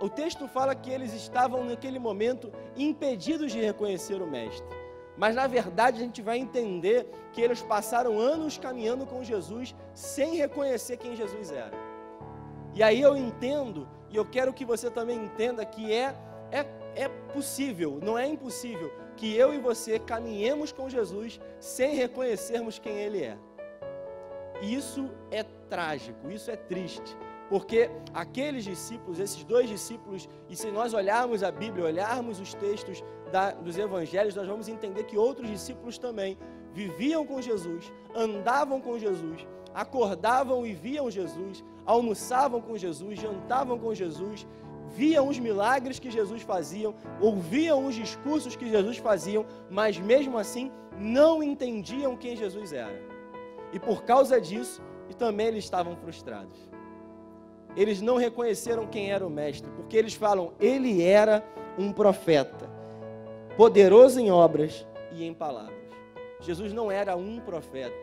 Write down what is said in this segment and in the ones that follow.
o texto fala que eles estavam naquele momento impedidos de reconhecer o Mestre. Mas na verdade a gente vai entender que eles passaram anos caminhando com Jesus sem reconhecer quem Jesus era. E aí eu entendo, e eu quero que você também entenda que é, é, é possível, não é impossível, que eu e você caminhemos com Jesus sem reconhecermos quem Ele é. Isso é trágico, isso é triste. Porque aqueles discípulos, esses dois discípulos, e se nós olharmos a Bíblia, olharmos os textos da, dos evangelhos, nós vamos entender que outros discípulos também viviam com Jesus, andavam com Jesus, acordavam e viam Jesus, almoçavam com Jesus, jantavam com Jesus, viam os milagres que Jesus fazia, ouviam os discursos que Jesus fazia, mas mesmo assim não entendiam quem Jesus era. E por causa disso, também eles estavam frustrados eles não reconheceram quem era o mestre, porque eles falam, ele era um profeta, poderoso em obras e em palavras. Jesus não era um profeta,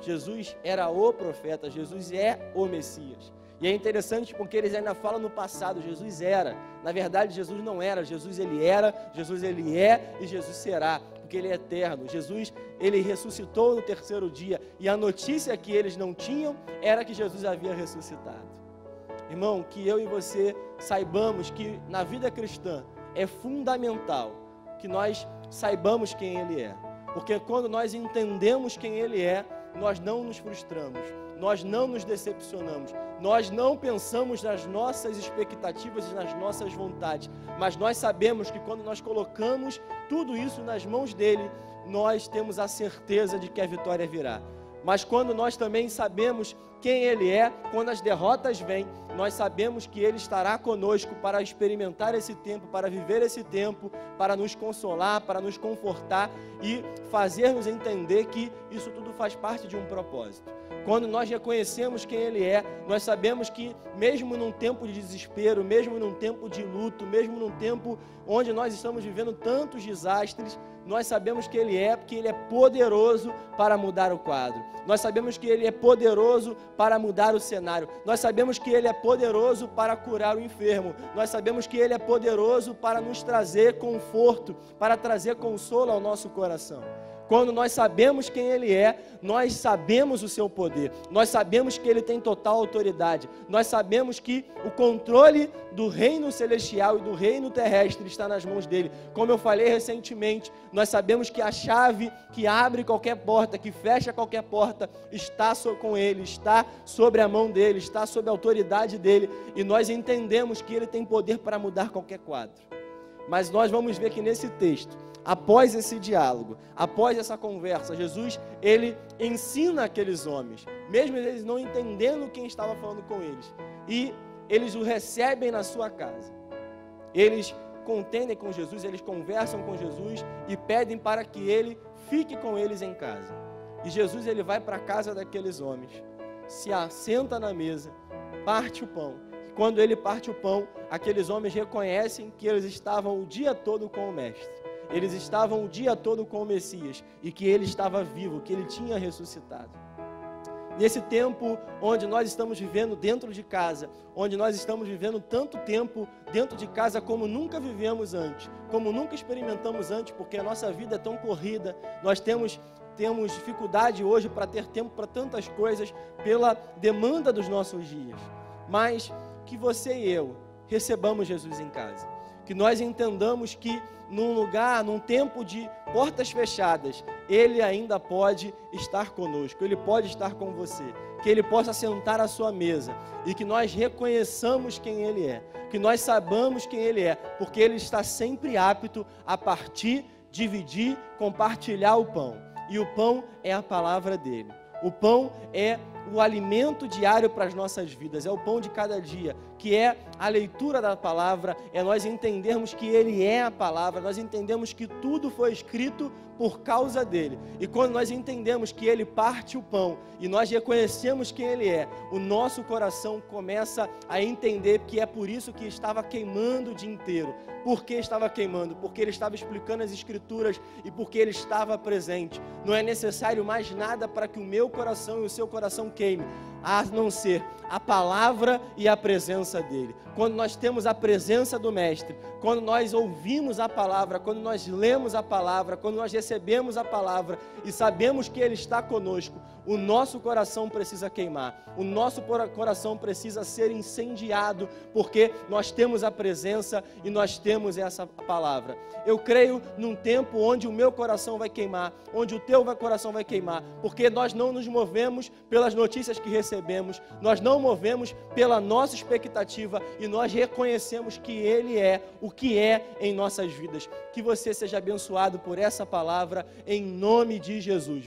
Jesus era o profeta, Jesus é o Messias. E é interessante porque eles ainda falam no passado, Jesus era. Na verdade, Jesus não era, Jesus ele era, Jesus ele é e Jesus será, porque ele é eterno. Jesus, ele ressuscitou no terceiro dia e a notícia que eles não tinham era que Jesus havia ressuscitado. Irmão, que eu e você saibamos que na vida cristã é fundamental que nós saibamos quem Ele é. Porque quando nós entendemos quem Ele é, nós não nos frustramos, nós não nos decepcionamos, nós não pensamos nas nossas expectativas e nas nossas vontades, mas nós sabemos que quando nós colocamos tudo isso nas mãos dele, nós temos a certeza de que a vitória virá. Mas quando nós também sabemos quem Ele é, quando as derrotas vêm, nós sabemos que Ele estará conosco para experimentar esse tempo, para viver esse tempo, para nos consolar, para nos confortar e fazer-nos entender que isso tudo faz parte de um propósito. Quando nós reconhecemos quem Ele é, nós sabemos que, mesmo num tempo de desespero, mesmo num tempo de luto, mesmo num tempo onde nós estamos vivendo tantos desastres, nós sabemos que Ele é, porque Ele é poderoso para mudar o quadro. Nós sabemos que Ele é poderoso para mudar o cenário. Nós sabemos que Ele é poderoso para curar o enfermo. Nós sabemos que Ele é poderoso para nos trazer conforto, para trazer consolo ao nosso coração. Quando nós sabemos quem Ele é, nós sabemos o seu poder, nós sabemos que Ele tem total autoridade, nós sabemos que o controle do reino celestial e do reino terrestre está nas mãos dele. Como eu falei recentemente, nós sabemos que a chave que abre qualquer porta, que fecha qualquer porta, está com Ele, está sobre a mão dele, está sob a autoridade dele, e nós entendemos que Ele tem poder para mudar qualquer quadro. Mas nós vamos ver que nesse texto, após esse diálogo, após essa conversa, Jesus, ele ensina aqueles homens, mesmo eles não entendendo quem estava falando com eles, e eles o recebem na sua casa. Eles contendem com Jesus, eles conversam com Jesus e pedem para que ele fique com eles em casa. E Jesus ele vai para a casa daqueles homens, se assenta na mesa, parte o pão. Quando ele parte o pão, aqueles homens reconhecem que eles estavam o dia todo com o mestre eles estavam o dia todo com o Messias e que ele estava vivo, que ele tinha ressuscitado. Nesse tempo onde nós estamos vivendo dentro de casa, onde nós estamos vivendo tanto tempo dentro de casa como nunca vivemos antes, como nunca experimentamos antes, porque a nossa vida é tão corrida, nós temos temos dificuldade hoje para ter tempo para tantas coisas pela demanda dos nossos dias. Mas que você e eu recebamos Jesus em casa, que nós entendamos que num lugar, num tempo de portas fechadas, Ele ainda pode estar conosco, Ele pode estar com você, que Ele possa sentar à sua mesa e que nós reconheçamos quem Ele é, que nós sabamos quem Ele é, porque Ele está sempre apto a partir, dividir, compartilhar o pão, e o pão é a palavra dele. O pão é o alimento diário para as nossas vidas, é o pão de cada dia, que é a leitura da palavra, é nós entendermos que Ele é a palavra, nós entendemos que tudo foi escrito por causa dele. E quando nós entendemos que Ele parte o pão e nós reconhecemos quem Ele é, o nosso coração começa a entender que é por isso que estava queimando o dia inteiro. Por que estava queimando? Porque Ele estava explicando as Escrituras e porque Ele estava presente. Não é necessário mais nada para que o meu coração e o seu coração came a não ser a palavra e a presença dele. Quando nós temos a presença do Mestre, quando nós ouvimos a palavra, quando nós lemos a palavra, quando nós recebemos a palavra e sabemos que ele está conosco, o nosso coração precisa queimar, o nosso coração precisa ser incendiado, porque nós temos a presença e nós temos essa palavra. Eu creio num tempo onde o meu coração vai queimar, onde o teu coração vai queimar, porque nós não nos movemos pelas notícias que recebemos, nós não movemos pela nossa expectativa e nós reconhecemos que Ele é o que é em nossas vidas. Que você seja abençoado por essa palavra, em nome de Jesus.